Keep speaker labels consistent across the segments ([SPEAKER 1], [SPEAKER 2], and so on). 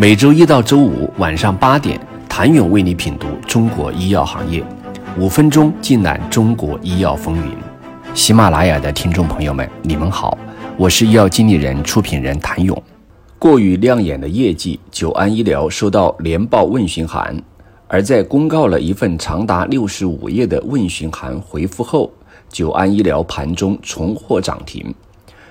[SPEAKER 1] 每周一到周五晚上八点，谭勇为你品读中国医药行业，五分钟尽览中国医药风云。喜马拉雅的听众朋友们，你们好，我是医药经理人、出品人谭勇。过于亮眼的业绩，久安医疗收到年报问询函，而在公告了一份长达六十五页的问询函回复后，久安医疗盘中重获涨停。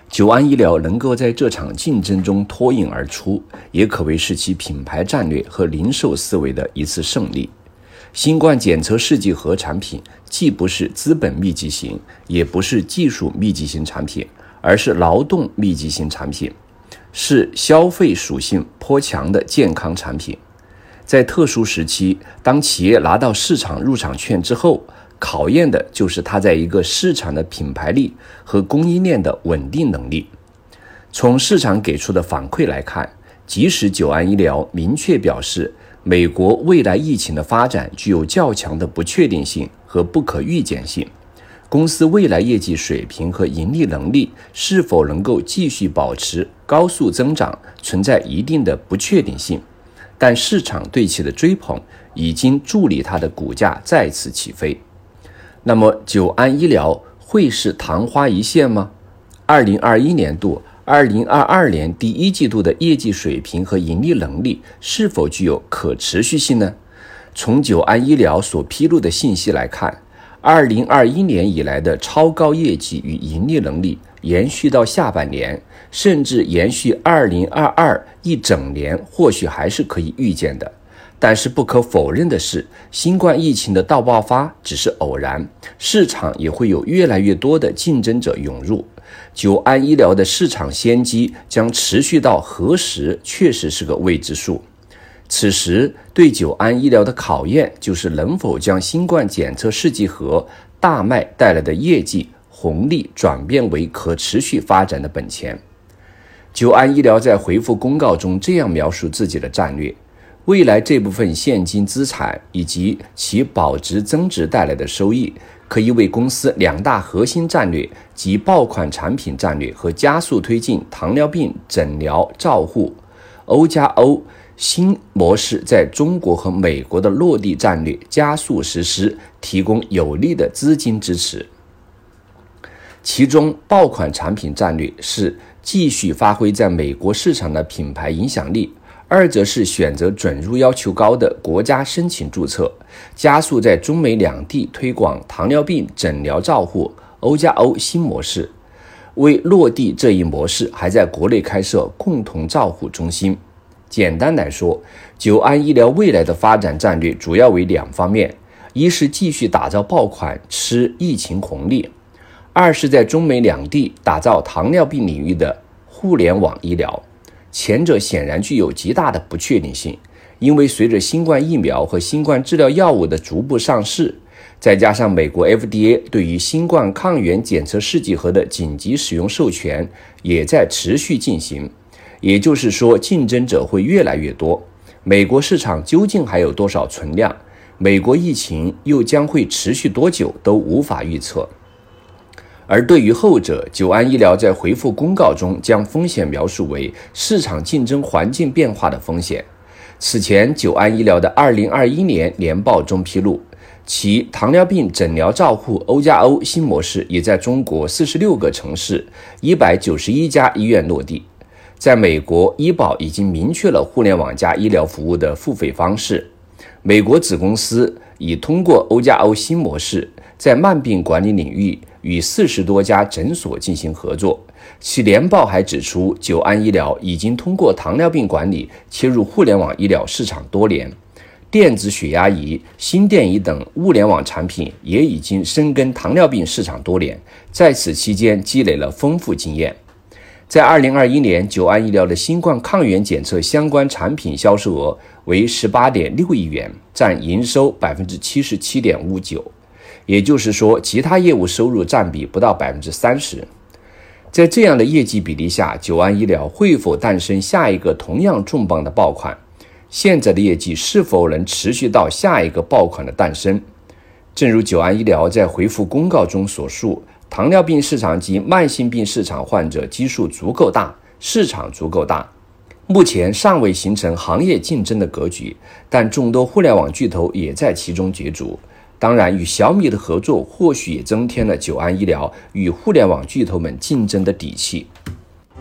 [SPEAKER 1] 久安医疗能够在这场竞争中脱颖而出，也可谓是其品牌战略和零售思维的一次胜利。新冠检测试剂盒产品既不是资本密集型，也不是技术密集型产品，而是劳动密集型产品，是消费属性颇强的健康产品。在特殊时期，当企业拿到市场入场券之后，考验的就是它在一个市场的品牌力和供应链的稳定能力。从市场给出的反馈来看，即使久安医疗明确表示美国未来疫情的发展具有较强的不确定性和不可预见性，公司未来业绩水平和盈利能力是否能够继续保持高速增长，存在一定的不确定性。但市场对其的追捧已经助力它的股价再次起飞。那么，久安医疗会是昙花一现吗？二零二一年度、二零二二年第一季度的业绩水平和盈利能力是否具有可持续性呢？从久安医疗所披露的信息来看，二零二一年以来的超高业绩与盈利能力延续到下半年，甚至延续二零二二一整年，或许还是可以预见的。但是不可否认的是，新冠疫情的大爆发只是偶然，市场也会有越来越多的竞争者涌入。九安医疗的市场先机将持续到何时，确实是个未知数。此时对九安医疗的考验，就是能否将新冠检测试剂盒大卖带来的业绩红利转变为可持续发展的本钱。九安医疗在回复公告中这样描述自己的战略。未来这部分现金资产以及其保值增值带来的收益，可以为公司两大核心战略及爆款产品战略和加速推进糖尿病诊疗照护 O 加 O 新模式在中国和美国的落地战略加速实施提供有力的资金支持。其中，爆款产品战略是继续发挥在美国市场的品牌影响力。二则是选择准入要求高的国家申请注册，加速在中美两地推广糖尿病诊疗照护 O 加 O 新模式。为落地这一模式，还在国内开设共同照护中心。简单来说，九安医疗未来的发展战略主要为两方面：一是继续打造爆款吃疫情红利；二是在中美两地打造糖尿病领域的互联网医疗。前者显然具有极大的不确定性，因为随着新冠疫苗和新冠治疗药物的逐步上市，再加上美国 FDA 对于新冠抗原检测试剂盒的紧急使用授权也在持续进行，也就是说，竞争者会越来越多。美国市场究竟还有多少存量？美国疫情又将会持续多久？都无法预测。而对于后者，久安医疗在回复公告中将风险描述为市场竞争环境变化的风险。此前，久安医疗的2021年年报中披露，其糖尿病诊疗照护 O 加 O 新模式也在中国46个城市、191家医院落地。在美国，医保已经明确了互联网加医疗服务的付费方式。美国子公司已通过 O 加 O 新模式，在慢病管理领域。与四十多家诊所进行合作。其年报还指出，九安医疗已经通过糖尿病管理切入互联网医疗市场多年，电子血压仪、心电仪等物联网产品也已经深耕糖尿病市场多年，在此期间积累了丰富经验。在二零二一年，九安医疗的新冠抗原检测相关产品销售额为十八点六亿元，占营收百分之七十七点五九。也就是说，其他业务收入占比不到百分之三十。在这样的业绩比例下，九安医疗会否诞生下一个同样重磅的爆款？现在的业绩是否能持续到下一个爆款的诞生？正如九安医疗在回复公告中所述，糖尿病市场及慢性病市场患者基数足够大，市场足够大。目前尚未形成行业竞争的格局，但众多互联网巨头也在其中角逐。当然，与小米的合作或许也增添了九安医疗与互联网巨头们竞争的底气。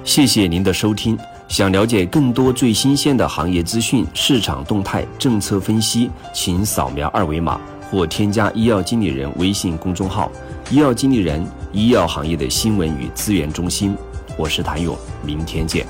[SPEAKER 1] 谢谢您的收听。想了解更多最新鲜的行业资讯、市场动态、政策分析，请扫描二维码或添加医药经理人微信公众号“医药经理人”——医药行业的新闻与资源中心。我是谭勇，明天见。